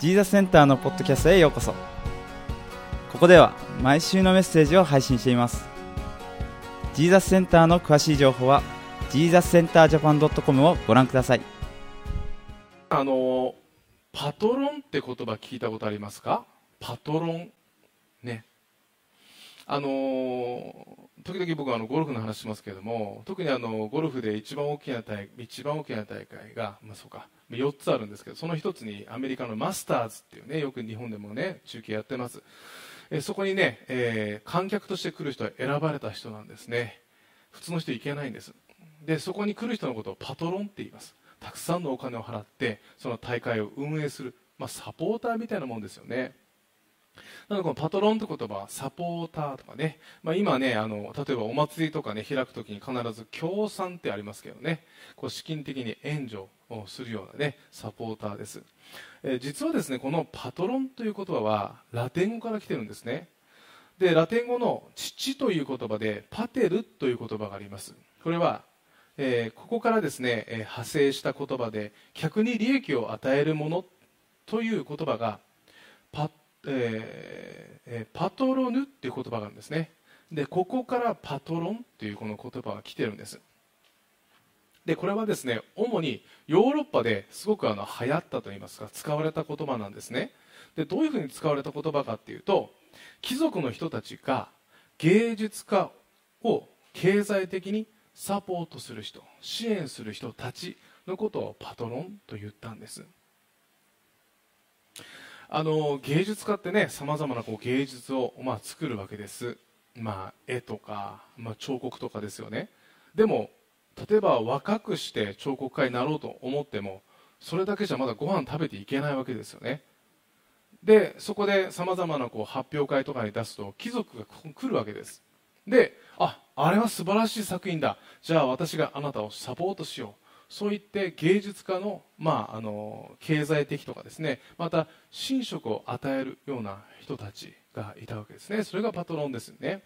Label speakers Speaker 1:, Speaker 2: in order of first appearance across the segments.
Speaker 1: ジーザスセンターのポッドキャストへようこそ。ここでは毎週のメッセージを配信しています。ジーザスセンターの詳しい情報はジーザスセンタージャパン .com をご覧ください。
Speaker 2: あのパトロンって言葉聞いたことありますか？パトロン。ね。あの時々僕はあのゴルフの話しますけれども特にあのゴルフで一番大きな大一番大きな大会が、まあ、そうか4つあるんですけどその1つにアメリカのマスターズっていうねよく日本でもね中継やってます。えそこにね、えー、観客として来る人は選ばれた人なんですね。普通の人行けないんです。でそこに来る人のことをパトロンって言います。たくさんのお金を払ってその大会を運営する、まあ、サポーターみたいなもんですよね。なのでこのパトロンって言葉サポーターとかね、まあ、今ねあの例えばお祭りとかね開くときに必ず協賛ってありますけどね。こう資金的に援助をするようなねサポーターです、えー、実はですねこのパトロンという言葉はラテン語から来てるんですね。でラテン語の父という言葉でパテルという言葉があります。これはえー、ここからですね、えー、派生した言葉で客に利益を与えるものという言葉がパ,、えー、パトロヌっていう言葉があるんですね。でここからパトロンというこの言葉が来てるんです。でこれはですね主にヨーロッパですごくあの流行ったといいますか使われた言葉なんですね。でどういうふうに使われた言葉かっていうと貴族の人たちが芸術家を経済的にサポートする人支援する人たちのことをパトロンと言ったんです。あの芸術家ってねさまざまなこう芸術を、まあ、作るわけです、まあ、絵とか、まあ、彫刻とかですよね。でも例えば若くして彫刻家になろうと思ってもそれだけじゃまだご飯食べていけないわけですよね。でそこでさまざまなこう発表会とかに出すと貴族が来るわけです。でああれは素晴らしい作品だ。じゃあ私があなたをサポートしよう。そう言って芸術家の,、まあ、あの経済的とかですね。また寝食を与えるような人たちがいたわけですね。それがパトロンですよね。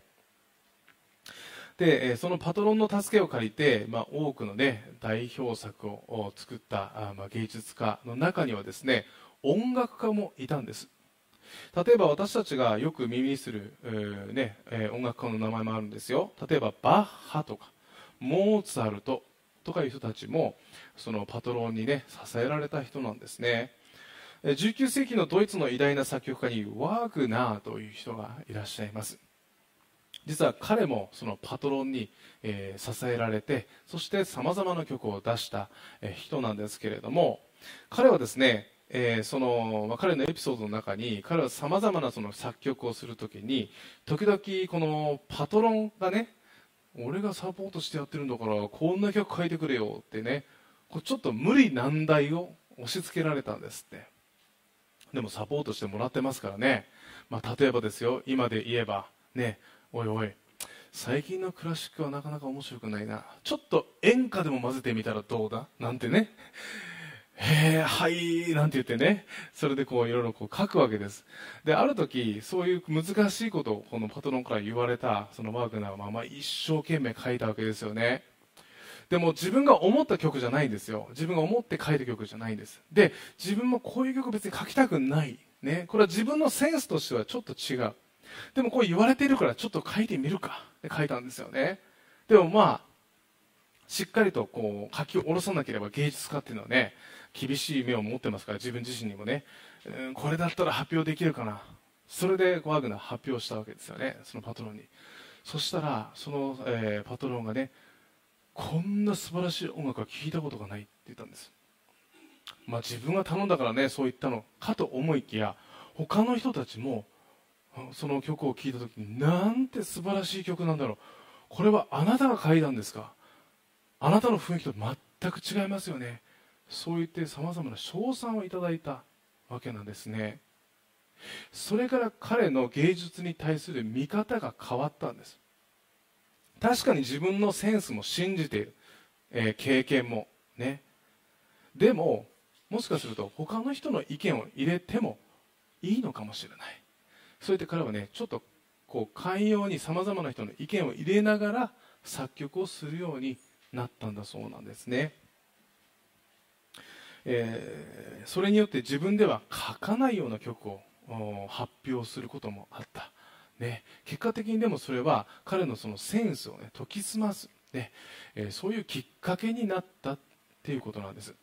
Speaker 2: でそのパトロンの助けを借りて、まあ、多くの、ね、代表作を作った、まあ、芸術家の中にはですね音楽家もいたんです。例えば私たちがよく耳にする、えー、ねえー、音楽家の名前もあるんですよ。例えばバッハとかモーツァルト。とかいう人たちもそのパトロンにね支えられた人なんですね。19世紀のドイツの偉大な作曲家にワーグナーという人がいらっしゃいます。実は彼もそのパトロンに、えー、支えられてそしてさまざまな曲を出した、えー、人なんですけれども彼はですねえー、その、まあ、彼のエピソードの中に彼はさまざまなその作曲をするときに時々このパトロンがね俺がサポートしてやってるんだからこんな曲書いてくれよってね。こちょっと無理難題を押し付けられたんですって。でもサポートしてもらってますからね、まあ、例えばですよ。今で言えばね。おいおい。最近のクラシックはなかなか面白くないな。ちょっと演歌でも混ぜてみたらどうだ？なんてね。へえ、はい、なんて言ってね、それでこういろいろこう書くわけです。で、ある時、そういう難しいことをこのパトロンから言われた、そのワーグナーはまま一生懸命書いたわけですよね。でも自分が思った曲じゃないんですよ。自分が思って書いた曲じゃないんです。で、自分もこういう曲別に書きたくない。ね。これは自分のセンスとしてはちょっと違う。でもこう言われているからちょっと書いてみるかって書いたんですよね。でもまあ、しっかりとこう書き下ろさなければ芸術家っていうのはね、厳しい目を持ってますから自分自身にもね、うん、これだったら発表できるかな。それでワグナー発表したわけですよね。そのパトロンに。そしたらその、えー、パトロンがねこんな素晴らしい音楽は聴いたことがないって言ったんです。まあ自分が頼んだからねそう言ったの。かと思いきや他の人たちもその曲を聴いた時になんて素晴らしい曲なんだろう。これはあなたが書いたんですか。あなたの雰囲気と全く違いますよね。そう言ってさまざまな称賛をいただいたわけなんですね。それから彼の芸術に対する見方が変わったんです。確かに自分のセンスも信じている、えー、経験もね。でももしかすると他の人の意見を入れてもいいのかもしれない。そうやって彼はねちょっとこう寛容にさまざまな人の意見を入れながら作曲をするようになったんだそうなんですね。えー、それによって自分では書かないような曲を発表することもあった、ね、結果的にでもそれは彼のそのセンスを、ね、研ぎ澄ます、ね。えー、そういうきっかけになったっていうことなんです。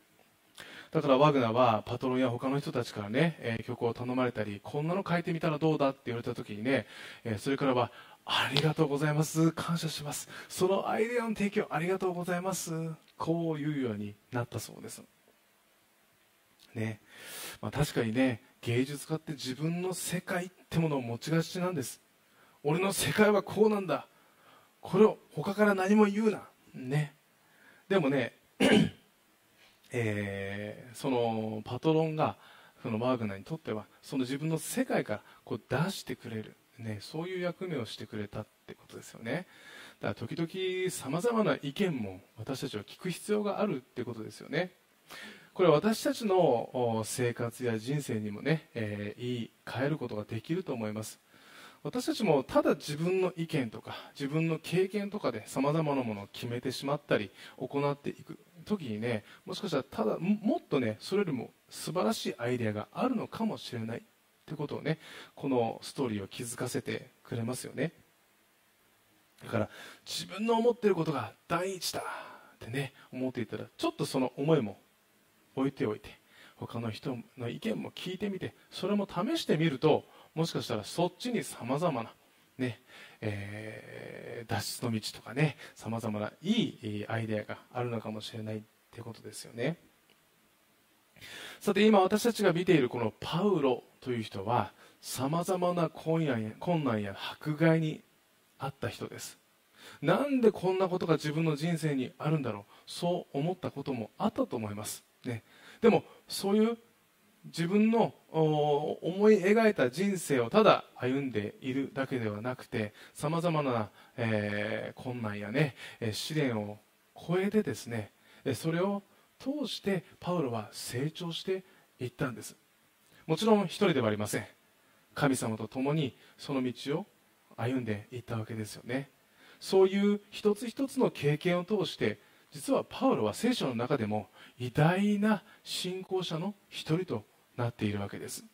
Speaker 2: だからワグナーはパトロンや他の人たちからね、えー、曲を頼まれたりこんなの書いてみたらどうだって言われた時にね、えー、それからはありがとうございます感謝します。そのアイデアの提供ありがとうございますこういうようになったそうです。ね。まあ、確かにね芸術家って自分の世界ってものを持ちがちなんです。俺の世界はこうなんだ。これを他から何も言うな。ね。でもね えー、そのパトロンがそのワーグナーにとってはその自分の世界からこう出してくれる、ね、そういう役目をしてくれたってことですよね。だから時々さまざまな意見も私たちは聞く必要があるってことですよね。これ私たちの生活や人生にもね、えー、言い換えることができると思います。私たちもただ自分の意見とか自分の経験とかでさまざまなものを決めてしまったり行っていく時にねもしかしたらただもっとねそれよりも素晴らしいアイデアがあるのかもしれないってことをねこのストーリーを気づかせてくれますよね。だから自分の思っていることが第一だってね思っていたらちょっとその思いも置いておいて他の人の意見も聞いてみてそれも試してみるともしかしたらそっちにさまざまな、ねえー、脱出の道とかねさまざまないいアイデアがあるのかもしれないってことですよね。さて今私たちが見ているこのパウロという人はさまざまな困難や困難や迫害にあった人です。なんでこんなことが自分の人生にあるんだろうそう思ったこともあったと思います、ね、でもそういう自分の思い描いた人生をただ歩んでいるだけではなくてさまざまな、えー、困難や、ね、試練を超えてですねそれを通してパウロは成長していったんです。もちろん一人ではありません。神様と共にその道を歩んでいったわけですよね。そういう一つ一つの経験を通して実はパウロは聖書の中でも偉大な信仰者の一人となっているわけです。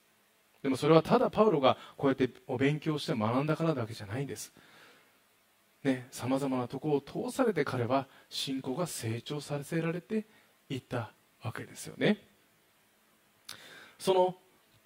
Speaker 2: でもそれはただパウロがこうやってお勉強して学んだからだけじゃないんです。さまざまなところを通されて彼は信仰が成長させられていったわけですよね。その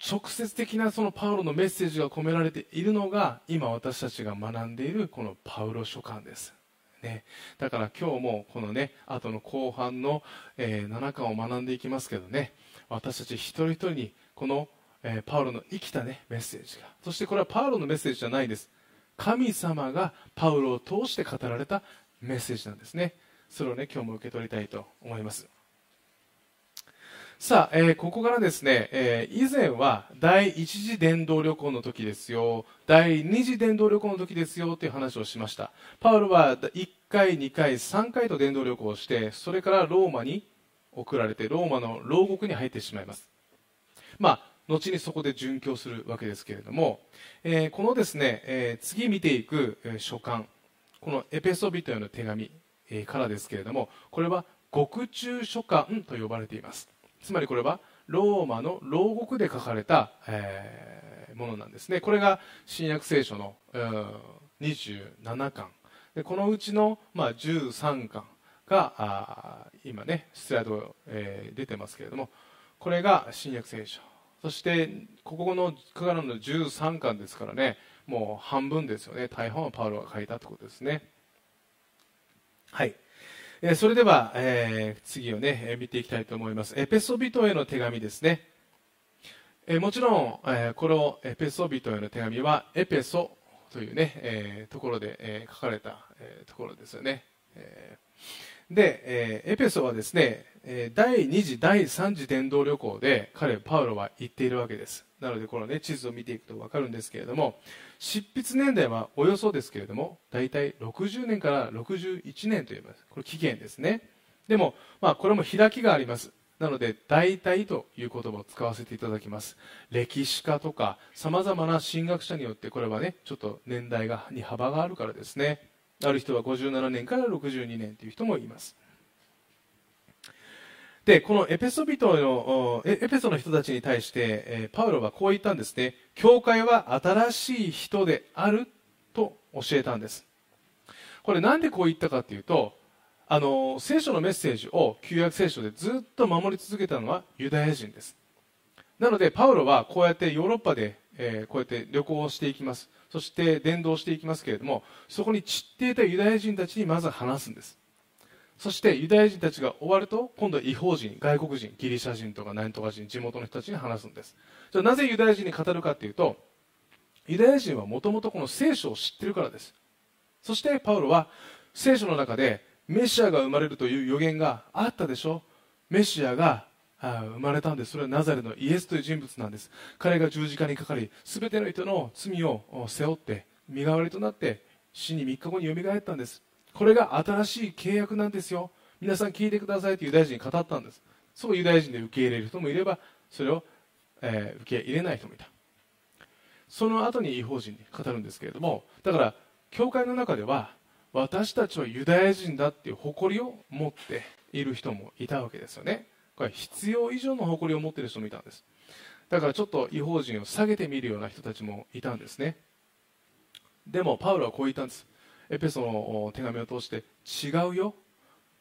Speaker 2: 直接的なそのパウロのメッセージが込められているのが今私たちが学んでいるこのパウロ書簡です。ね、だから今日もこのね後の後半の、えー、7巻を学んでいきますけどね。私たち一人一人にこの、えー、パウロの生きた、ね、メッセージが。そしてこれはパウロのメッセージじゃないです。神様がパウロを通して語られたメッセージなんですね。それをね今日も受け取りたいと思います。さあ、えー、ここからですね、えー、以前は第一次伝道旅行の時ですよ、第二次伝道旅行の時ですよという話をしました。パウロは1回、2回、3回と伝道旅行をして、それからローマに送られて、ローマの牢獄に入ってしまいます。まあ、後にそこで殉教するわけですけれども、えー、このですね、え次見ていく、書簡、このエペソビトへの手紙、からですけれども、これは獄中書簡と呼ばれています。つまりこれはローマの牢獄で書かれた、えー、ものなんですね。これが新約聖書の、うん、27巻。でこのうちの、まあ、13巻が今ねスライド、えー、出てますけれどもこれが新約聖書。そしてここの9からの13巻ですからねもう半分ですよね。大半はパウロが書いたということですね。はい。えそれでは、え、次をね、見ていきたいと思います。エペソビトへの手紙ですね。えもちろん、えこのエペソビトへの手紙は、エペソというね、えところで、え書かれた、えところですよね。えで、えエペソはですね、第2次、第3次伝道旅行で彼、パウロは行っているわけです。なので、このね、地図を見ていくと分かるんですけれども、執筆年代はおよそですけれども大体60年から61年といいます。これ期限ですね。でも、まあ、これも開きがあります。なので大体という言葉を使わせていただきます。歴史家とかさまざまな神学者によってこれはねちょっと年代がに幅があるからですね。ある人は57年から62年という人もいます。でこのエペソ人のエペソの人たちに対して、パウロはこう言ったんですね。教会は新しい人であると教えたんです。これなんでこう言ったかというとあの聖書のメッセージを旧約聖書でずっと守り続けたのはユダヤ人です。なのでパウロはこうやってヨーロッパで、え、こうやって旅行をしていきます。そして伝道していきますけれどもそこに散っていたユダヤ人たちにまず話すんです。そしてユダヤ人たちが終わると今度は違法人外国人ギリシャ人とか何とか人地元の人たちに話すんです。じゃあなぜユダヤ人に語るかというとユダヤ人はもともとこの聖書を知ってるからです。そしてパウロは聖書の中でメシアが生まれるという予言があったでしょ。メシアが生まれたんです。それはナザレのイエスという人物なんです。彼が十字架にかかり全ての人の罪を背負って身代わりとなって死に3日後によみがえったんです。これが新しい契約なんですよ。皆さん聞いてくださいとユダヤ人に語ったんです。そうユダヤ人で受け入れる人もいればそれを、えー、受け入れない人もいた。その後に違法人に語るんですけれどもだから教会の中では私たちはユダヤ人だっていう誇りを持っている人もいたわけですよね。これ必要以上の誇りを持っている人もいたんです。だからちょっと違法人を下げてみるような人たちもいたんですね。でもパウロはこう言ったんです。エペソの手紙を通して違うよ。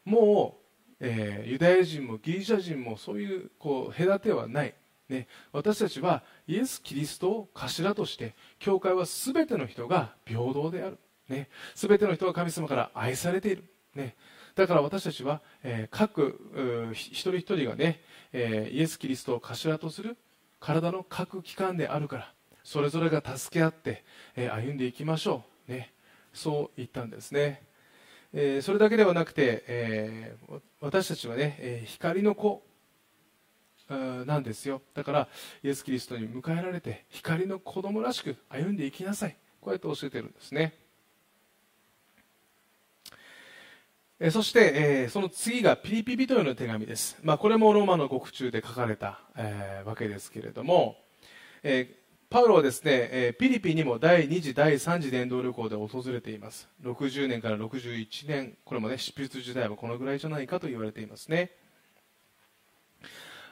Speaker 2: もう、えー、ユダヤ人もギリシャ人もそういうこう隔てはない、ね、私たちはイエス・キリストを頭として教会は全ての人が平等である、ね、全ての人が神様から愛されている、ね、だから私たちは、えー、各一人一人がね、えー、イエス・キリストを頭とする体の各機関であるからそれぞれが助け合って、え、歩んでいきましょう、そう言ったんですね、えー、それだけではなくて、えー、私たちはね、え光の子なんですよ。だからイエス・キリストに迎えられて光の子供らしく歩んでいきなさい。こうやって教えてるんですね。そして、えその次がピリピ人への手紙です、まあ、これもローマの獄中で書かれた、えー、わけですけれども、え、パウロはですね、えー、ピリピにも第2次第3次伝道旅行で訪れています。60年から61年これもね執筆時代はこのぐらいじゃないかと言われていますね。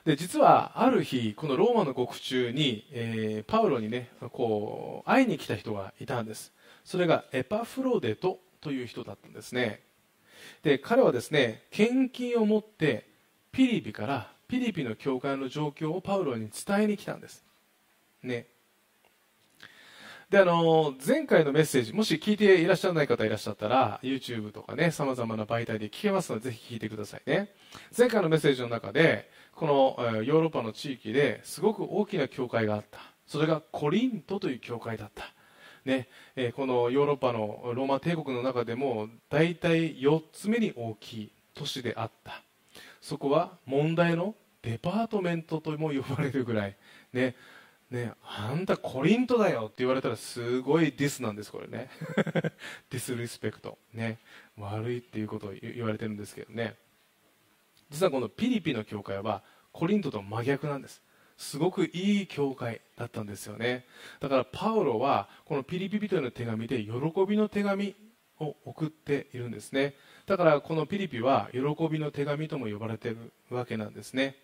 Speaker 2: で実はある日このローマの獄中に、えー、パウロにねこう会いに来た人がいたんです。それがエパフロデトという人だったんですね。で彼はですね献金を持ってピリピからピリピの教会の状況をパウロに伝えに来たんです。ね。であの前回のメッセージもし聞いていらっしゃらない方いらっしゃったら YouTube とかねさまざまな媒体で聞けますのでぜひ聞いてくださいね。前回のメッセージの中でこのヨーロッパの地域ですごく大きな教会があった。それがコリントという教会だった。ね。え、このヨーロッパのローマ帝国の中でも大体4つ目に大きい都市であった。そこは問題のデパートメントとも呼ばれるぐらい、ね。ね、あんたコリントだよって言われたらすごいディスなんですこれね。ディスリスペクト、ね、悪いっていうことを言われてるんですけどね。実はこのピリピの教会はコリントと真逆なんです。すごくいい教会だったんですよね。だからパウロはこのピリピ人への手紙で喜びの手紙を送っているんですね。だからこのピリピは喜びの手紙とも呼ばれているわけなんですね。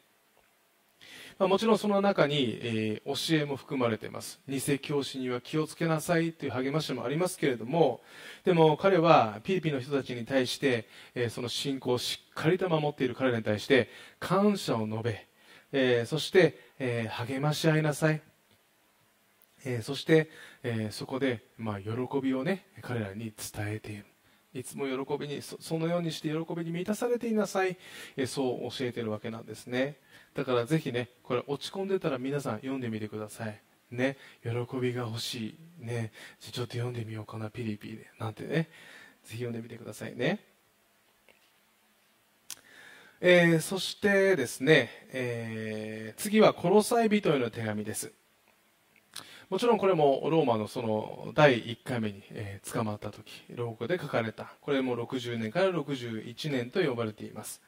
Speaker 2: まあ、もちろんその中に、えー、教えも含まれています。偽教師には気をつけなさいという励ましもありますけれどもでも彼はピリピの人たちに対して、えー、その信仰をしっかりと守っている彼らに対して感謝を述べえー、そして、え、励まし合いなさい、えー、そして、えそこで、まあ、喜びをね彼らに伝えている。いつも喜びにそのようにして喜びに満たされていなさい、えそう教えているわけなんですね。だからぜひねこれ落ち込んでたら皆さん読んでみてくださいね。喜びが欲しいね。ちょっと読んでみようかなピリピリでなんてね。ぜひ読んでみてくださいね。えー、そしてですね、えー、次はコロサイ人への手紙です。もちろんこれもローマのその第1回目に、え、捕まった時牢獄で書かれた。これも60年から61年と呼ばれています、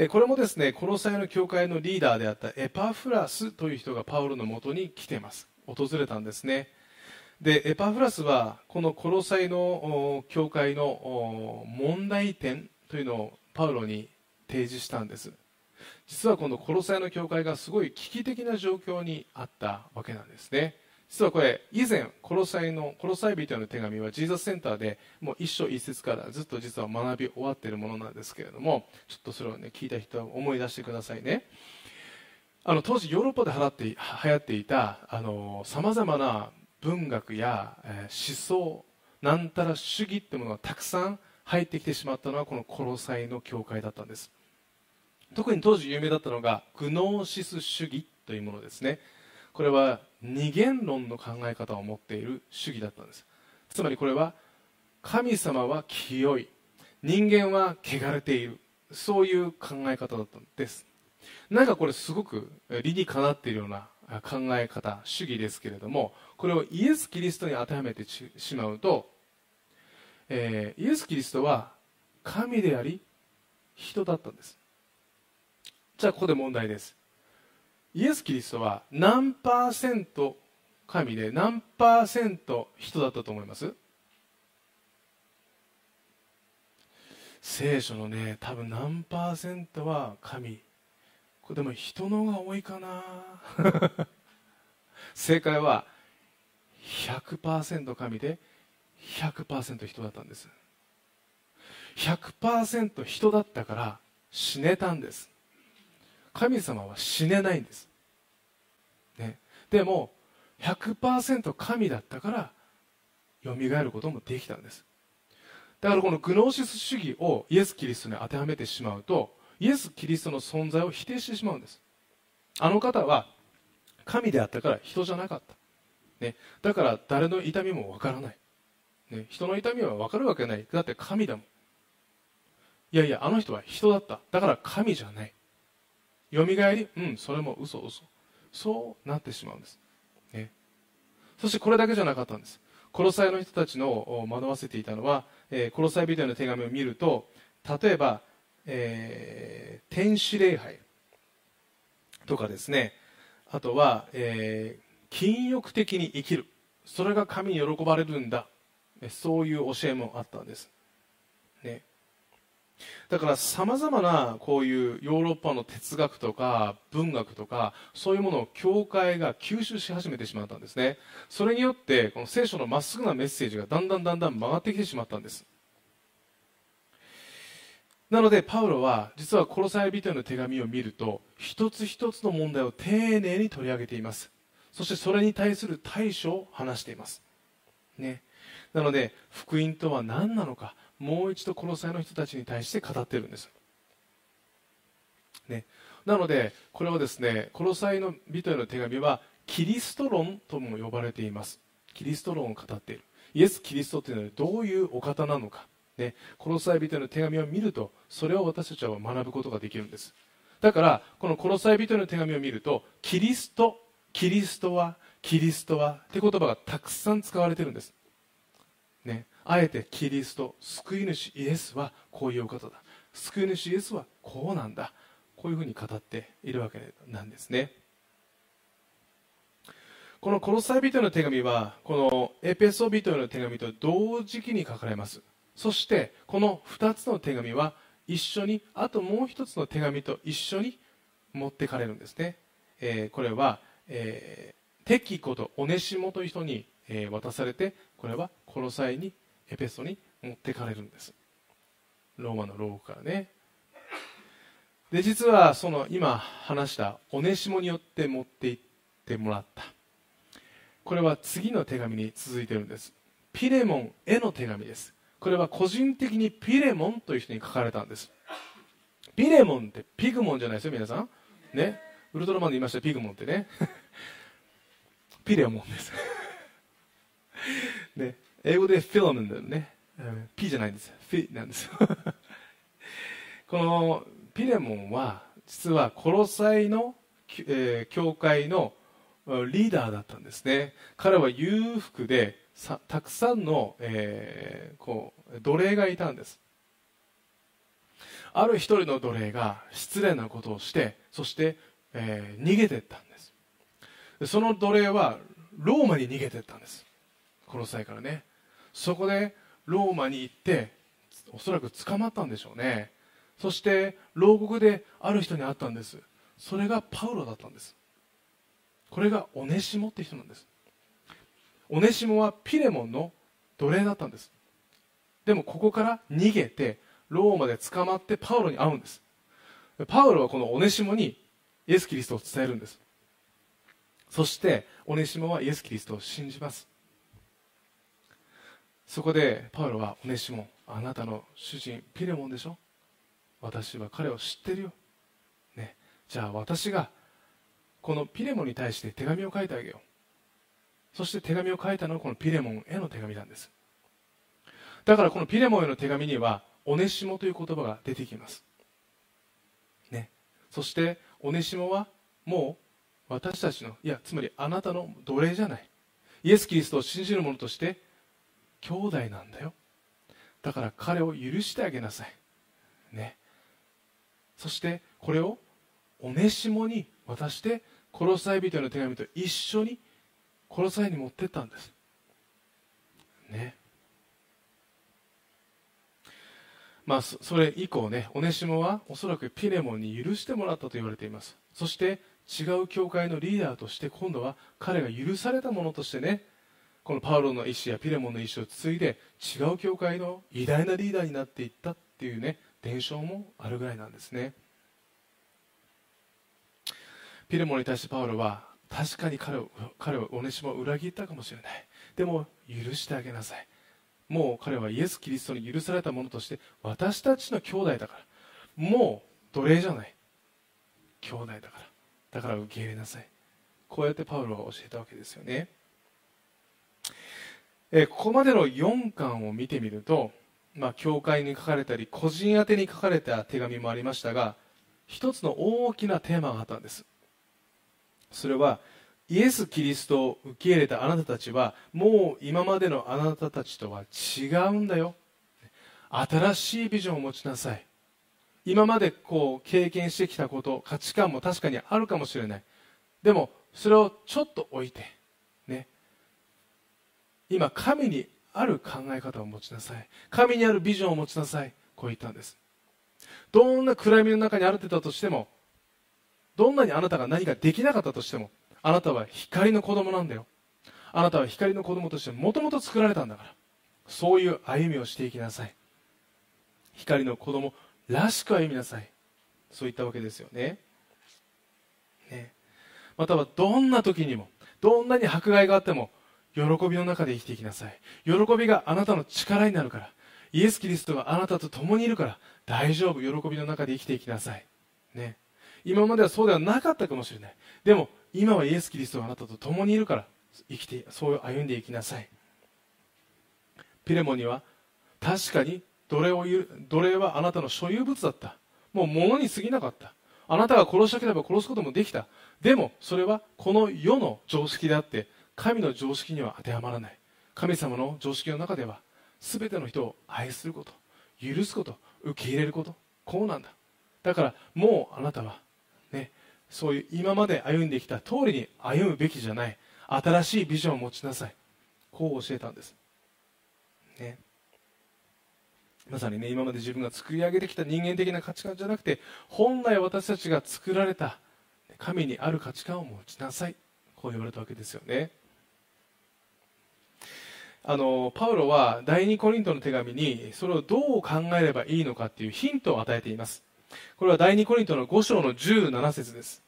Speaker 2: え、これもですねコロサイの教会のリーダーであったエパフラスという人がパウロのもとに来ています。訪れたんですね。でエパフラスはこのコロサイの教会の問題点というのをパウロに提示したんです。実はこのコロサイの教会がすごい危機的な状況にあったわけなんですね。実はこれ以前コロサイのコロサイ人への手紙はジーザスセンターでもう一章一節からずっと実は学び終わっているものなんですけれどもちょっとそれをね聞いた人は思い出してくださいね。あの当時ヨーロッパで流行って流行っていたさまざまな文学や、えー、思想なんたら主義ってものがたくさん入ってきてしまったのはこのコロサイの教会だったんです。特に当時有名だったのがグノーシス主義というものですね。これは二元論の考え方を持っている主義だったんです。つまりこれは神様は清い。人間は汚れている。そういう考え方だったんです。なんかこれすごく理にかなっているような考え方主義ですけれどもこれをイエス・キリストに当てはめてしまうと、えー、イエス・キリストは神であり人だったんです。じゃあここで問題です。イエス・キリストは何パーセント神で何パーセント人だったと思います？聖書のね多分何パーセントは神。これでも人のが多いかな。正解は100%神で100%人だったんです。100%人だったから死ねたんです。神様は死ねないんです、ね、でも100%神だったからよみがえることもできたんです。だからこのグノーシス主義をイエス・キリストに当てはめてしまうとイエス・キリストの存在を否定してしまうんです。あの方は神であったから人じゃなかった、ね、だから誰の痛みもわからない、ね、人の痛みはわかるわけない。だって神だもん。いやいやあの人は人だった。だから神じゃない。よみがえりうんそれも嘘嘘。そうなってしまうんです、ね、そしてこれだけじゃなかったんです。コロサイの人たちの惑わせていたのは、えー、コロサイビデオの手紙を見ると例えば、えー、天使礼拝とかですね。あとは、えー、禁欲的に生きる。それが神に喜ばれるんだ。そういう教えもあったんです、だからさまざまなこういうヨーロッパの哲学とか文学とかそういうものを教会が吸収し始めてしまったんですね。それによってこの聖書のまっすぐなメッセージがだんだんだんだん曲がってきてしまったんです。なのでパウロは実はコロサイ人への手紙を見ると一つ一つの問題を丁寧に取り上げています。そしてそれに対する対処を話しています。ね。なので福音とは何なのかもう一度コロサイの人たちに対して語っているんです、ね、なのでこれはですねコロサイの人への手紙はキリスト論とも呼ばれています。キリスト論を語っている。イエス・キリストというのはどういうお方なのか、ね、コロサイ人への手紙を見るとそれを私たちは学ぶことができるんです。だからこのコロサイ人への手紙を見るとキリストキリストはキリストはって言葉がたくさん使われているんです、ね、あえてキリスト救い主イエスはこういうお方だ。救い主イエスはこうなんだ。こういうふうに語っているわけなんですね。このコロサイ人の手紙はこのエペソ人の手紙と同時期に書かれます。そしてこの2つの手紙は一緒にあともう1つの手紙と一緒に持ってかれるんですね、えー、これは、えー、テキコとオネシモという人に、えー、渡されてこれはコロサイにエペソに持ってかれるんです。ローマの牢獄からね。で実はその今話したオネシモによって持って行ってもらった。これは次の手紙に続いてるんです。ピレモンへの手紙です。これは個人的にピレモンという人に書かれたんです。ピレモンってピグモンじゃないですよ皆さん。ね。ウルトラマンで言いましたピグモンってね。ピレモンです。ね。英語でフィラムンだよね。P じゃないんです。フィなんです このピレモンは実はコロサイの、えー、教会のリーダーだったんですね。彼は裕福でたくさんの、えー、こう奴隷がいたんです。ある一人の奴隷が失礼なことをしてそして、えー、逃げていったんですその奴隷はローマに逃げていったんですこの際からねそこでローマに行っておそらく捕まったんでしょうね。そして牢獄である人に会ったんです。それがパウロだったんです。これがオネシモって人なんです。オネシモはピレモンの奴隷だったんです。でもここから逃げてローマで捕まってパウロに会うんです。パウロはこのオネシモにイエス・キリストを伝えるんです。そしてオネシモはイエス・キリストを信じます。そこでパウロはオネシモあなたの主人ピレモンでしょ私は彼を知ってるよ、ね、じゃあ私がこのピレモンに対して手紙を書いてあげようそして手紙を書いたのはこのピレモンへの手紙なんです。だからこのピレモンへの手紙にはオネシモという言葉が出てきます。ね。そしてオネシモはもう私たちのいやつまりあなたの奴隷じゃない。イエス・キリストを信じる者として兄弟なんだよ。だから彼を許してあげなさい。ね。そしてこれをオネシモに渡して殺さえ人への手紙と一緒に殺さえに持ってったんです。ね。まあそれ以降ねオネシモはおそらくピレモンに許してもらったと言われています。そして違う教会のリーダーとして今度は彼が許されたものとしてねこのパウロの意思やピレモンの意思を継いで違う教会の偉大なリーダーになっていったっていうね伝承もあるぐらいなんですね。ピレモンに対してパウロは確かに彼を彼はオネシモを裏切ったかもしれない。でも許してあげなさい。もう彼はイエス・キリストに許されたものとして私たちの兄弟だから。もう奴隷じゃない。兄弟だから。だから受け入れなさい。こうやってパウロは教えたわけですよね。えここまでの4巻を見てみるとまあ、教会に書かれたり個人宛てに書かれた手紙もありましたが一つの大きなテーマがあったんです。それはイエス・キリストを受け入れたあなたたちはもう今までのあなたたちとは違うんだよ。新しいビジョンを持ちなさい。今までこう経験してきたこと価値観も確かにあるかもしれない。でもそれをちょっと置いて今神にある考え方を持ちなさい。神にあるビジョンを持ちなさい。こう言ったんです。どんな暗闇の中にあるてたとしてもどんなにあなたが何かできなかったとしてもあなたは光の子供なんだよ。あなたは光の子供としてもともと作られたんだから。そういう歩みをしていきなさい。光の子供らしく歩みなさい。そういったわけですよね。ね。またはどんな時にもどんなに迫害があっても喜びの中で生きていきなさい。喜びがあなたの力になるから。イエス・キリストがあなたと共にいるから。大丈夫喜びの中で生きていきなさい。ね。今まではそうではなかったかもしれない。でも今はイエス・キリストがあなたと共にいるから生きてそう歩んでいきなさい。ピレモには確かに奴隷を奴隷はあなたの所有物だった。もう物に過ぎなかった。あなたが殺したければ殺すこともできた。でもそれはこの世の常識であって神の常識には当てはまらない。神様の常識の中では全ての人を愛すること許すこと受け入れることこうなんだ。だからもうあなたはねそういう今まで歩んできた通りに歩むべきじゃない。新しいビジョンを持ちなさい。こう教えたんです。ね。まさにね今まで自分が作り上げてきた人間的な価値観じゃなくて本来私たちが作られた神にある価値観を持ちなさい。こう言われたわけですよね。あのパウロは第2コリントの手紙にそれをどう考えればいいのかっていうヒントを与えています。これは第2コリントの5章の17節です、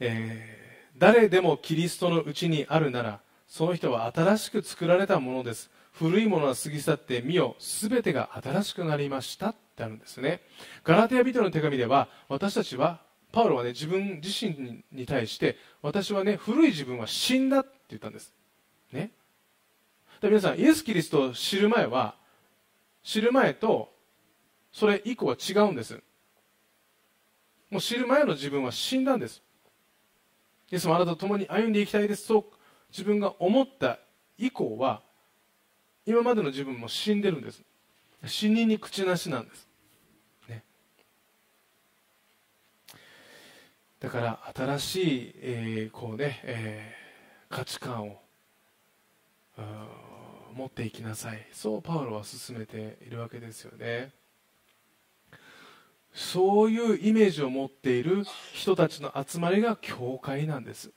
Speaker 2: えー、誰でもキリストのうちにあるならその人は新しく作られたものです。古いものは過ぎ去って見よ全てが新しくなりましたってあるんですね。ガラテヤ人の手紙では私たちはパウロはね自分自身に対して私はね古い自分は死んだって言ったんです。ね。で皆さんイエス・キリストを知る前は知る前とそれ以降は違うんです。もう知る前の自分は死んだんです。イエスもあなたと共に歩んでいきたいです。と自分が思った以降は今までの自分も死んでるんです。死人に口なしなんです、ね、だから新しい、えー、こうね、えー、価値観を持っていきなさい。そうパウロは進めているわけですよね。そういうイメージを持っている人たちの集まりが教会なんです。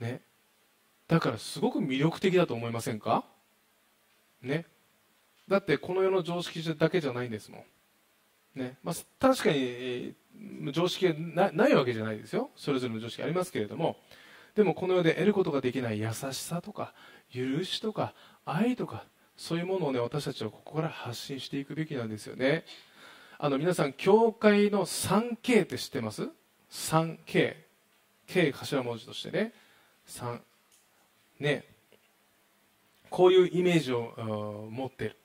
Speaker 2: ね。だからすごく魅力的だと思いませんか？ね。だってこの世の常識だけじゃないんですもん。ね。まあ、確かに常識がないわけじゃないですよ。それぞれの常識ありますけれども。でもこの世で得ることができない優しさとか許しとか愛とかそういうものをね私たちはここから発信していくべきなんですよね。あの皆さん教会の 3K って知ってます？3K K 頭文字としてね。3ね。こういうイメージを持ってる。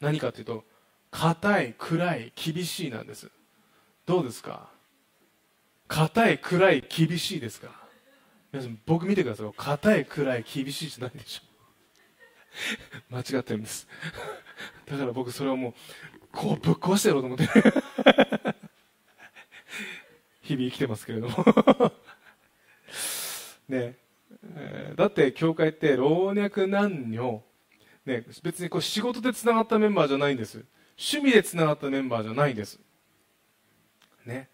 Speaker 2: 何かというと硬い暗い厳しいなんです。どうですか？硬い暗い厳しいですか？皆さん僕見てください。硬い暗い厳しいじゃないでしょ。間違ってるんです。だから僕それをもうこうぶっ壊してやろうと思って。日々生きてますけれども。ね。えー、だって教会って老若男女、ね、別にこう仕事でつながったメンバーじゃないんです。趣味でつながったメンバーじゃないんです。ね。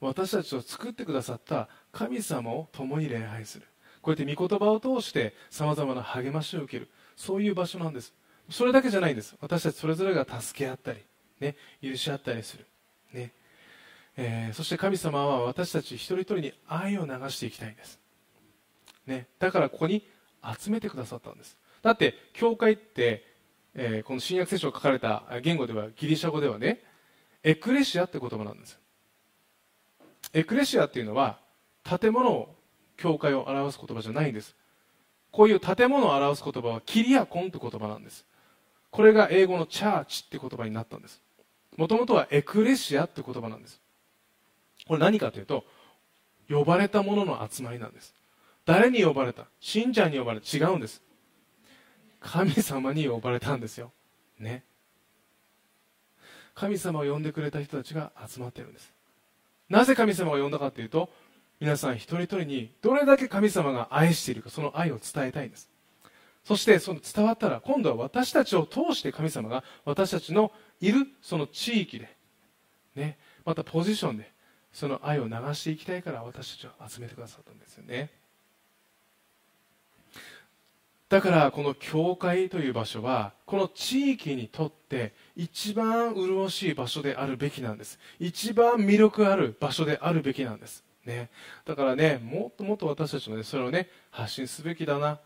Speaker 2: 私たちを作ってくださった神様を共に礼拝する。こうやって御言葉を通してさまざまな励ましを受ける。そういう場所なんです。それだけじゃないんです。私たちそれぞれが助け合ったり、ね、許し合ったりする、ね。えー、そして神様は私たち一人一人に愛を流していきたいんです、ね、だからここに集めてくださったんです。だって教会って、えー、この新約聖書が書かれた言語ではギリシャ語ではねエクレシアって言葉なんです。エクレシアっていうのは建物を教会を表す言葉じゃないんです。こういう建物を表す言葉はキリアコンって言葉なんです。これが英語のチャーチって言葉になったんです。もともとはエクレシアって言葉なんです。これ何かというと呼ばれた者の集まりなんです。誰に呼ばれた？信者に呼ばれた。違うんです。神様に呼ばれたんですよ。ね。神様を呼んでくれた人たちが集まっているんです。なぜ神様が呼んだかというと皆さん一人一人にどれだけ神様が愛しているかその愛を伝えたいんです。そしてその伝わったら今度は私たちを通して神様が私たちのいるその地域で、ね、またポジションでその愛を流していきたいから私たちを集めてくださったんですよね。だからこの教会という場所はこの地域にとって一番潤しい場所であるべきなんです一番魅力ある場所であるべきなんですね、だからねもっともっと私たちもねそれをね発信すべきだな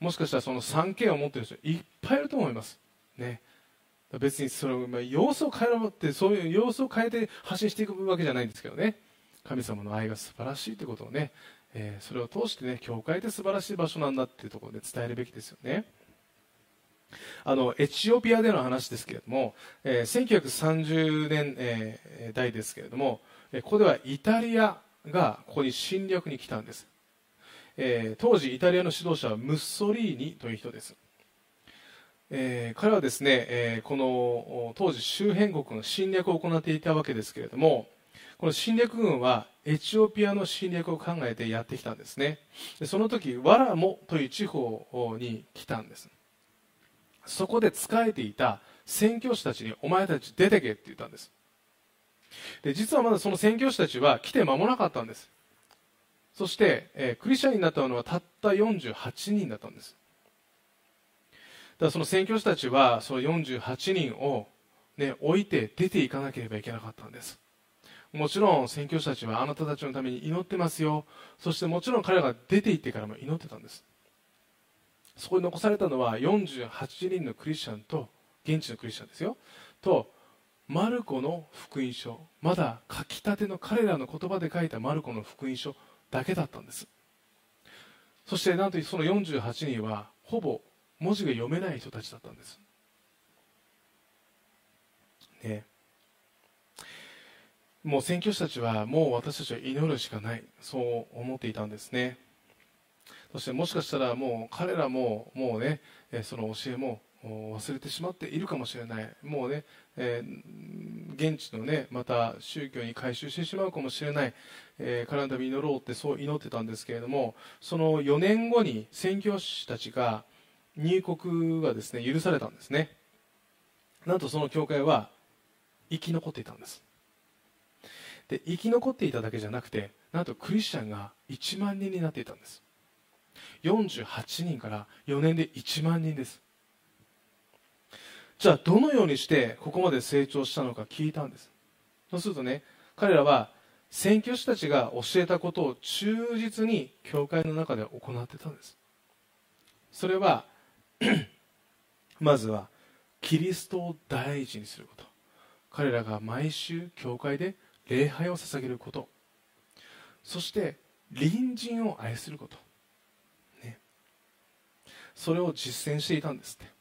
Speaker 2: もしかしたらその 3K を持ってる人いっぱいいると思います。ね。別にそれ、様子を変えろって、そういう様子を変えて発信していくわけじゃないんですけどね。神様の愛が素晴らしいということをね、えー、それを通してね、教会って素晴らしい場所なんだっていうところで伝えるべきですよね。あの、エチオピアでの話ですけれども、えー、1930年、えー、代ですけれども、えここではイタリアがここに侵略に来たんです。えー、当時イタリアの指導者はムッソリーニという人です、えー、彼はですね、えー、この当時周辺国の侵略を行っていたわけですけれどもこの侵略軍はエチオピアの侵略を考えてやってきたんですね。でその時ワラモという地方に来たんです。そこで仕えていた宣教師たちにお前たち出てけって言ったんです。で実はまだその宣教師たちは来て間もなかったんです。そして、えー、クリスチャンになったのはたった48人だったんです。だからその宣教師たちはその48人を、ね、置いて出ていかなければいけなかったんです。もちろん宣教師たちはあなたたちのために祈ってますよ。そしてもちろん彼らが出て行ってからも祈ってたんです。そこに残されたのは48人のクリスチャンと現地のクリスチャンですよ。とマルコの福音書。まだ書きたての彼らの言葉で書いたマルコの福音書だけだったんです。そしてなんとその48人はほぼ文字が読めない人たちだったんです。ね。もう宣教師たちはもう私たちは祈るしかない。そう思っていたんですね。そしてもしかしたらもう彼らももうねその教えも忘れてしまっているかもしれない。もうね、えー、現地のねまた宗教に改宗してしまうかもしれない、えー、彼のために祈ろうってそう祈ってたんですけれどもその4年後に宣教師たちが入国がですね許されたんですね。なんとその教会は生き残っていたんです。で生き残っていただけじゃなくてなんとクリスチャンが1万人になっていたんです。48人から4年で1万人です。じゃあどのようにしてここまで成長したのか聞いたんです。そうするとね彼らは宣教師たちが教えたことを忠実に教会の中で行ってたんです。それは まずはキリストを第一にすること。彼らが毎週教会で礼拝を捧げること。そして隣人を愛すること、ね、それを実践していたんですって。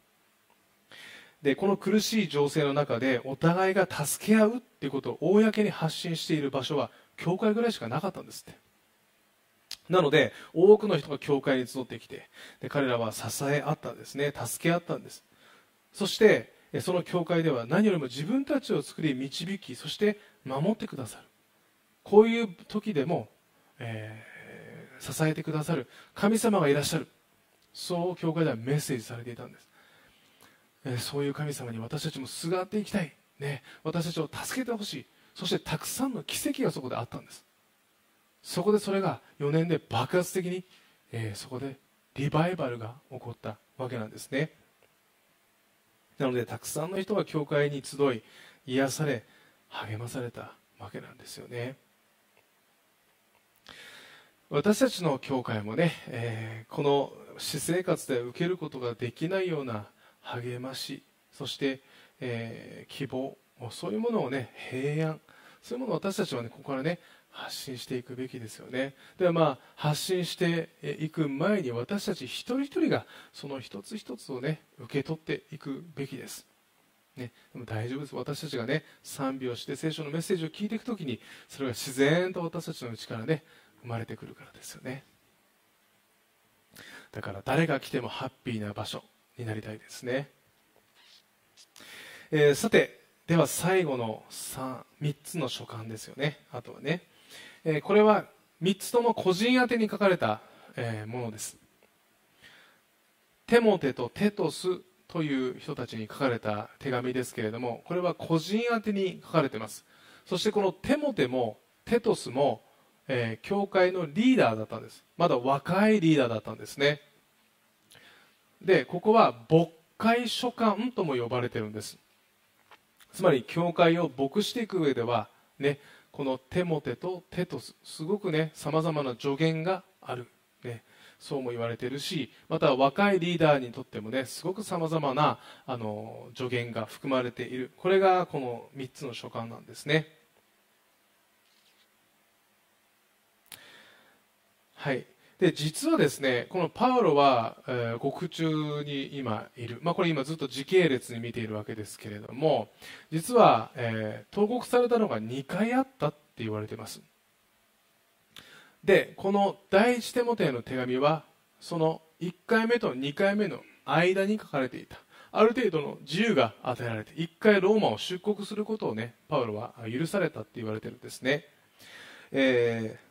Speaker 2: でこの苦しい情勢の中でお互いが助け合うっていうことを公に発信している場所は教会ぐらいしかなかったんですって。なので多くの人が教会に集ってきてで彼らは支え合ったんですね。助け合ったんです。そしてその教会では何よりも自分たちを作り導きそして守ってくださる。こういう時でも、えー、支えてくださる。神様がいらっしゃる。そう教会ではメッセージされていたんです、えー、そういう神様に私たちもすがっていきたい、ね、私たちを助けてほしい。そしてたくさんの奇跡がそこであったんです。そこでそれが4年で爆発的に、えー、そこでリバイバルが起こったわけなんですね。なのでたくさんの人が教会に集い癒され励まされたわけなんですよね。私たちの教会もね、えー、この私生活で受けることができないような励ましそして、えー、希望そういうものをね平安そういうものを私たちはねここからね発信していくべきですよね。ではまあ発信していく前に私たち一人一人がその一つ一つをね受け取っていくべきです。ね、でも大丈夫です。私たちがね賛美をして聖書のメッセージを聞いていくときにそれが自然と私たちの内からね生まれてくるからですよね。だから誰が来てもハッピーな場所になりたいですね、えー、さてでは最後の 3, 3つの書簡ですよね。あとはねえこれは3つとも個人宛に書かれた、えものです。テモテとテトスという人たちに書かれた手紙ですけれどもこれは個人宛てに書かれています。そしてこのテモテもテトスも、えー、教会のリーダーだったんです。まだ若いリーダーだったんですね。でここは牧会書簡とも呼ばれてるんです。つまり教会を牧していく上ではねこのテモテとテトスすごくねさまざまな助言がある、ね、そうも言われているしまた若いリーダーにとってもねすごくさまざまなあの助言が含まれている。これがこの3つの書簡なんですね。はい。で実はですねこのパウロは、えー、獄中に今いる、まあ、これ今ずっと時系列に見ているわけですけれども実は、えー、投獄されたのが2回あったって言われています。でこの第一テモテの手紙はその1回目と2回目の間に書かれていた。ある程度の自由が与えられて1回ローマを出国することをねパウロは許されたって言われてるんですね、えー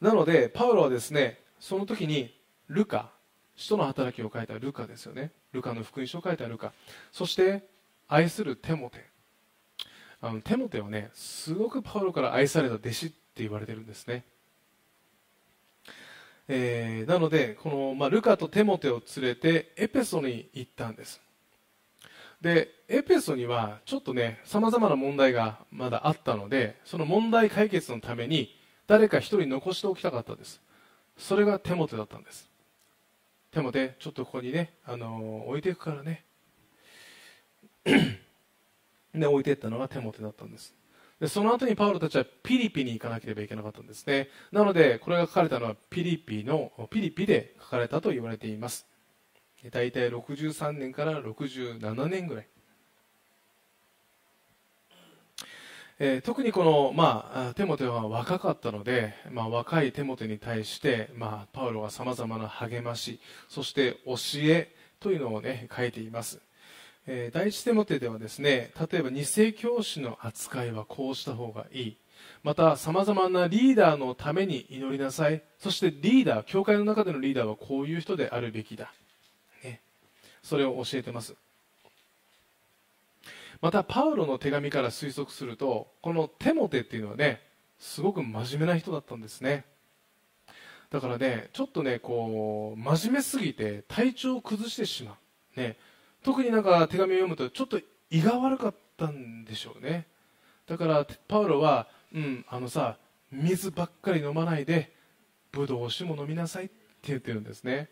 Speaker 2: なのでパウロはですねその時にルカ使徒の働きを書いたルカですよね。ルカの福音書を書いたルカ。そして愛するテモテ。あのテモテはねすごくパウロから愛された弟子って言われてるんですね、えー、なのでこの、まあ、ルカとテモテを連れてエペソに行ったんです。でエペソにはちょっとねさまざまな問題がまだあったのでその問題解決のために誰か一人残しておきたかったです。それがテモテだったんです。テモテちょっとここにね、あのー、置いていくからね。で 置いていったのがテモテだったんです。でその後にパウロたちはピリピに行かなければいけなかったんですね。なのでこれが書かれたのはピリピのピリピで書かれたと言われています。大体63年から67年ぐらい。えー、特にこの、まあ、テモテは若かったので、まあ、若いテモテに対して、まあ、パウロはさまざまな励ましそして教えというのを、ね、書いています、えー、第一テモテではですね例えば二世教師の扱いはこうした方がいい。またさまざまなリーダーのために祈りなさい。そしてリーダー教会の中でのリーダーはこういう人であるべきだ、ね、それを教えてます。またパウロの手紙から推測するとこのテモテっていうのはねすごく真面目な人だったんですね。だからねちょっとねこう真面目すぎて体調を崩してしまう、ね、特になんか手紙を読むとちょっと胃が悪かったんでしょうね。だからパウロは、うん、あのさ水ばっかり飲まないでブドウ酒も飲みなさいって言ってるんですね。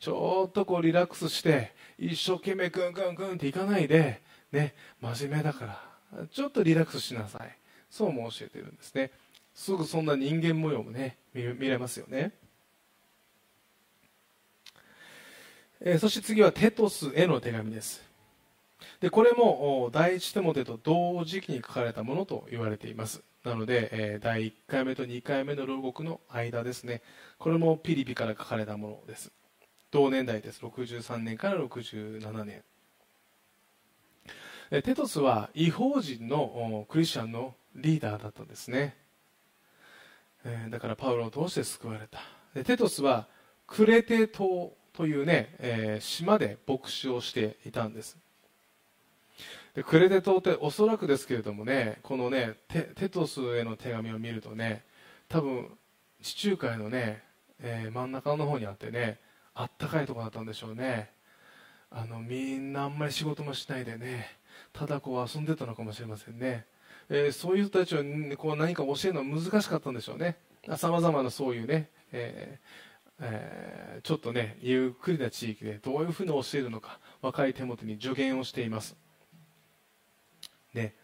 Speaker 2: ちょっとこうリラックスして一生懸命グングングンっていかないでね真面目だからちょっとリラックスしなさい。そうも教えてるんですね。すぐそんな人間模様もね見れますよね、え、そして次はテトスへの手紙です。でこれも第一テモテと同時期に書かれたものと言われています。なので、え、第1回目と2回目の牢獄の間ですね。これもピリピから書かれたものです。同年代です。63年から67年。テトスは違法人のクリスチャンのリーダーだったんですね。だからパウロを通して救われた。テトスはクレテ島というね、えー、島で牧師をしていたんです。でクレテ島っておそらくですけれどもねこのねテトスへの手紙を見るとね多分地中海のね、えー、真ん中の方にあってねあったかいとこだったんでしょうね。あのみんなあんまり仕事もしないでねただこう遊んでたのかもしれませんね。えー、そういう人たちを、こう何か教えるのは難しかったんでしょうね。さまざまなそういうね、えーえー、ちょっとねゆっくりな地域でどういうふうに教えるのか若い手元に助言をしています。ね。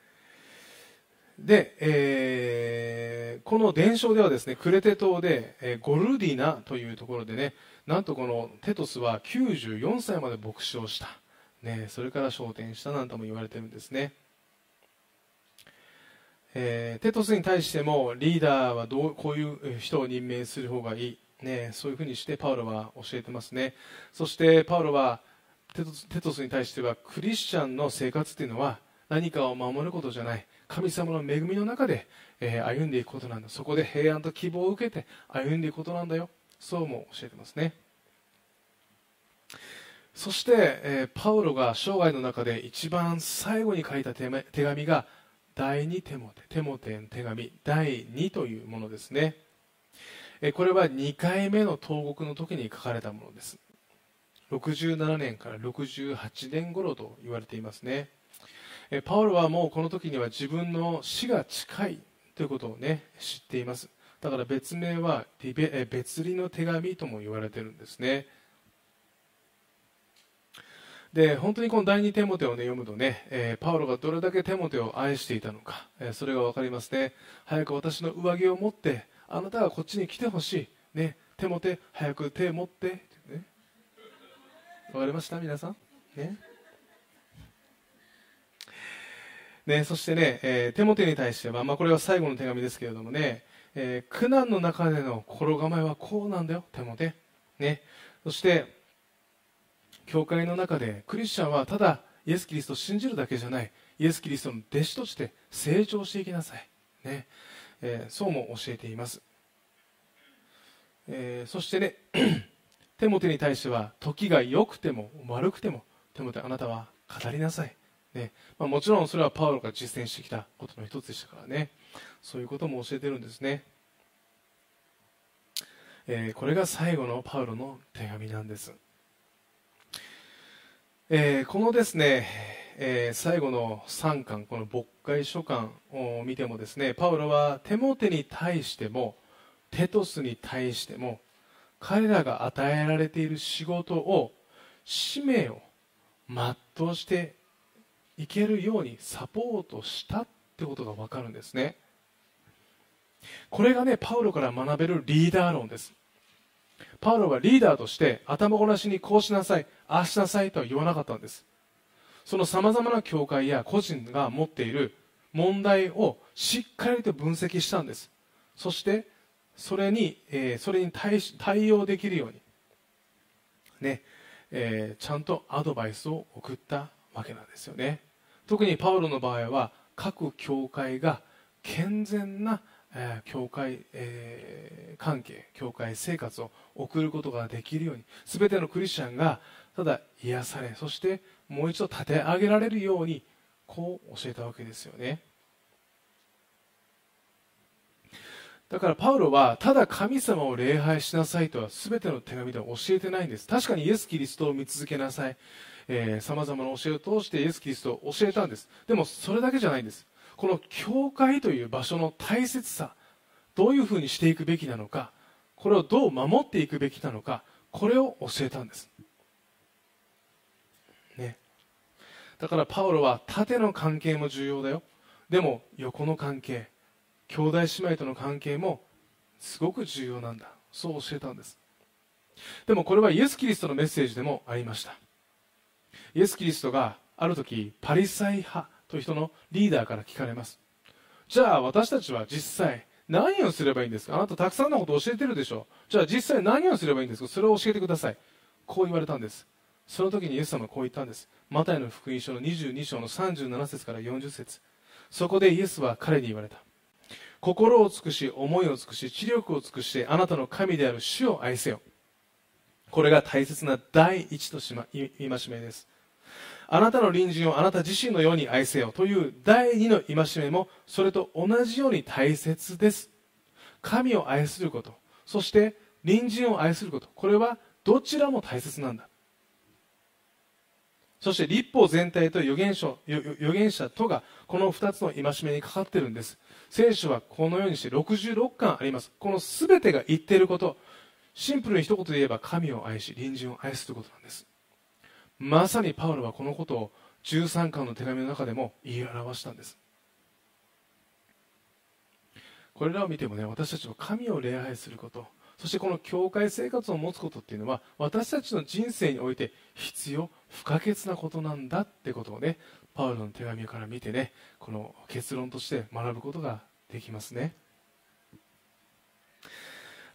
Speaker 2: で、えー、この伝承ではですねクレテ島で、えー、ゴルディナというところでねなんとこのテトスは94歳まで牧師をした、ね、それから昇天したなんとも言われてるんですね。えー、テトスに対してもリーダーはどうこういう人を任命する方がいい、ね、そういうふうにしてパウロは教えてますね。そしてパウロはテトスに対してはクリスチャンの生活というのは何かを守ることじゃない。神様の恵みの中で、えー、歩んでいくことなんだ。そこで平安と希望を受けて歩んでいくことなんだよ。そうも教えてますね。そして、えー、パウロが生涯の中で一番最後に書いた手紙が第2テモテテモテの手紙第2というものですね。これは2回目の投獄の時に書かれたものです。67年から68年頃と言われていますね。パウロはもうこの時には自分の死が近いということをね知っています。だから別名は別離の手紙とも言われているんですね。で本当にこの第二テモテを、ね、読むとね、えー、パウロがどれだけテモテを愛していたのか、えー、それが分かりますね。早く私の上着を持ってあなたがこっちに来てほしい、ね、テモテ早く手持って。ね、分かりました？皆さん？ね。ね、そしてね、えー、テモテに対しては、まあ、これは最後の手紙ですけれどもね、えー、苦難の中での心構えはこうなんだよ、テモテ。ね、そして、教会の中でクリスチャンはただイエス・キリストを信じるだけじゃない。イエス・キリストの弟子として成長していきなさい、ね。えー、そうも教えています、えー、そしてねテモテに対しては時が良くても悪くてもテモテあなたは語りなさい、ね。まあ、もちろんそれはパウロが実践してきたことの一つでしたからね。そういうことも教えてるんですね、えー、これが最後のパウロの手紙なんです。え、このですね、えー、最後の3巻この牧会書簡を見てもですねパウロはテモテに対してもテトスに対しても彼らが与えられている仕事を使命を全うしていけるようにサポートしたってことが分かるんですね。これがねパウロから学べるリーダー論です。パウロはリーダーとして頭ごなしにこうしなさいああしなさいとは言わなかったんです。そのさまざまな教会や個人が持っている問題をしっかりと分析したんです。そしてそれに、えー、それに対し対応できるようにね、えー、ちゃんとアドバイスを送ったわけなんですよね。特にパウロの場合は各教会が健全なえー、教会、えー、関係教会生活を送ることができるように全てのクリスチャンがただ癒されそしてもう一度立て上げられるようにこう教えたわけですよね。だからパウロはただ神様を礼拝しなさいとは全ての手紙では教えてないんです。確かにイエス・キリストを見続けなさい。さまざまな教えを通してイエス・キリストを教えたんです。でもそれだけじゃないんです。この教会という場所の大切さどういうふうにしていくべきなのかこれをどう守っていくべきなのかこれを教えたんです、ね、だからパウロは縦の関係も重要だよ。でも横の関係兄弟姉妹との関係もすごく重要なんだ。そう教えたんです。でもこれはイエス・キリストのメッセージでもありました。イエス・キリストがある時パリサイ派という人のリーダーから聞かれます。じゃあ私たちは実際何をすればいいんですか？あなたたくさんのことを教えてるでしょ。じゃあ実際何をすればいいんですか？それを教えてください。こう言われたんです。その時にイエス様はこう言ったんです。マタイの福音書の22章の37節から40節。そこでイエスは彼に言われた。心を尽くし思いを尽くし知力を尽くしてあなたの神である主を愛せよ。これが大切な第一としま戒めです。あなたの隣人をあなた自身のように愛せよ。という第二の戒めもそれと同じように大切です。神を愛すること。そして隣人を愛すること。これはどちらも大切なんだ。そして立法全体と預言者預言者とがこの2つの戒めにかかっているんです。聖書はこのようにして66巻あります。この全てが言っていることシンプルに一言で言えば神を愛し隣人を愛することなんです。まさにパウロはこのことを13巻の手紙の中でも言い表したんです。これらを見てもね私たちは神を礼拝することそしてこの教会生活を持つことっていうのは私たちの人生において必要不可欠なことなんだってことをねパウロの手紙から見てねこの結論として学ぶことができますね。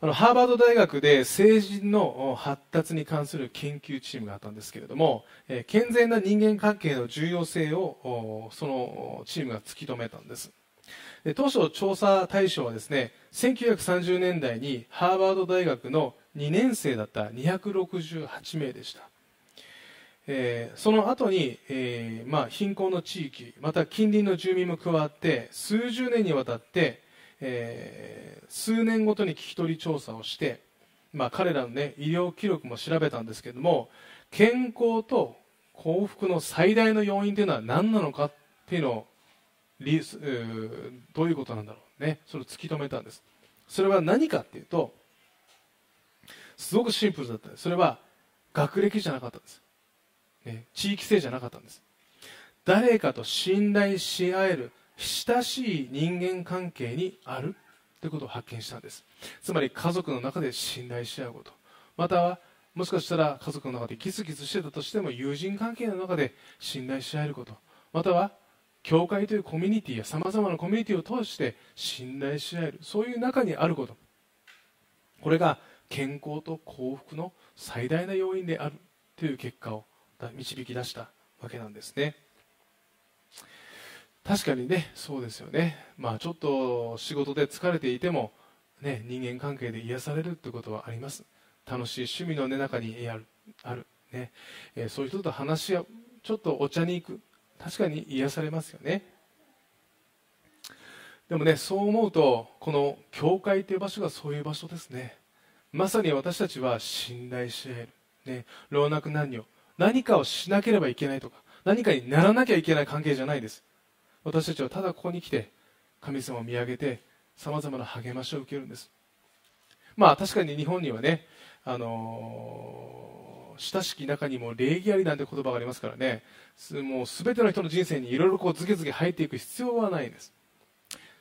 Speaker 2: あのハーバード大学で成人の発達に関する研究チームがあったんですけれども、え、健全な人間関係の重要性をそのチームが突き止めたんです。当初調査対象はですね1930年代にハーバード大学の2年生だった268名でした、えー、その後に、えーまあ、貧困の地域また近隣の住民も加わって数十年にわたってえー、数年ごとに聞き取り調査をして、まあ、彼らの、ね、医療記録も調べたんですけれども健康と幸福の最大の要因というのは何なのかっていうのをリどういうことなんだろうね。それを突き止めたんです。それは何かっていうとすごくシンプルだった。それは学歴じゃなかったんです、ね、地域性じゃなかったんです。誰かと信頼し合える親しい人間関係にあるということを発見したんです。つまり家族の中で信頼し合うこと。またはもしかしたら家族の中でギスギスしてたとしても友人関係の中で信頼し合えること。または教会というコミュニティやさまざまなコミュニティを通して信頼し合えるそういう中にあること。これが健康と幸福の最大な要因であるという結果を導き出したわけなんですね。確かにねそうですよね。まあちょっと仕事で疲れていてもね人間関係で癒されるってことはあります。楽しい趣味の、ね、中にあるある、ね。えー、そういう人と話し合う。ちょっとお茶に行く。確かに癒されますよね。でもねそう思うとこの教会という場所がそういう場所ですね。まさに私たちは信頼し合える、ね、老若男女。何かをしなければいけないとか何かにならなきゃいけない関係じゃないです。私たちはただここに来て神様を見上げてさまざまな励ましを受けるんです。まあ確かに日本にはね、あのー、親しき中にも礼儀ありなんて言葉がありますからね。もう全ての人の人生にいろいろこうズケズケ入っていく必要はないんです。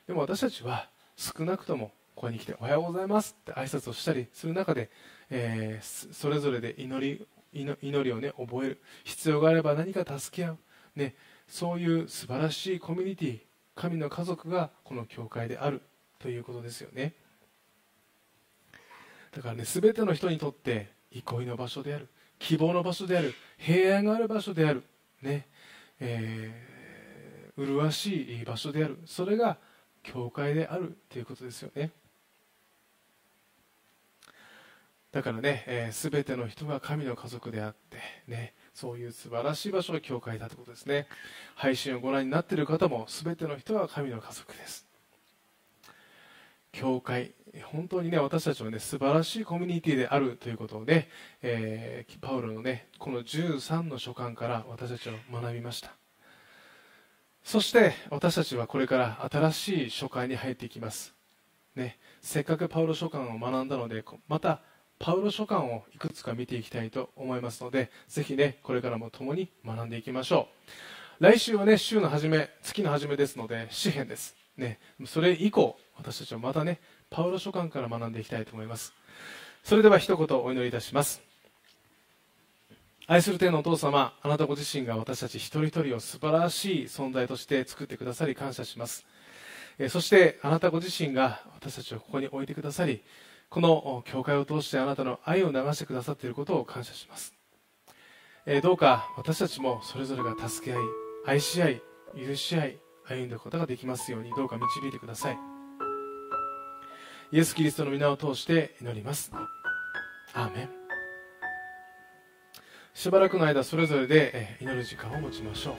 Speaker 2: でも私たちは少なくともここに来て「おはようございます」って挨拶をしたりする中で、えー、それぞれで祈り祈りをね覚える必要があれば何か助け合う、ね、そういう素晴らしいコミュニティ神の家族がこの教会である。ということですよね。だからね全ての人にとって憩いの場所である。希望の場所である平安がある場所であるねえー、麗しい場所であるそれが教会であるということですよね。だからね、えー、全ての人が神の家族であってねそういう素晴らしい場所が教会だということですね。配信をご覧になっている方も全ての人は神の家族です。教会本当にね私たちはね素晴らしいコミュニティであるということをね、えー、パウロのねこの13の書簡から私たちは学びました。そして私たちはこれから新しい書簡に入っていきます。ねせっかくパウロ書簡を学んだのでまたパウロ書簡をいくつか見ていきたいと思いますのでぜひねこれからも共に学んでいきましょう。来週はね週の初め月の初めですので詩篇です。ねそれ以降私たちはまたねパウロ書簡から学んでいきたいと思います。それでは一言お祈りいたします。愛する天のお父様あなたご自身が私たち一人一人を素晴らしい存在として作ってくださり感謝します。そしてあなたご自身が私たちをここに置いてくださりこの教会を通してあなたの愛を流してくださっていることを感謝します。どうか私たちもそれぞれが助け合い愛し合い許し合い歩んでいくことができますようにどうか導いてください。イエス・キリストの皆を通して祈ります。アーメン。しばらくの間それぞれで祈る時間を持ちましょう。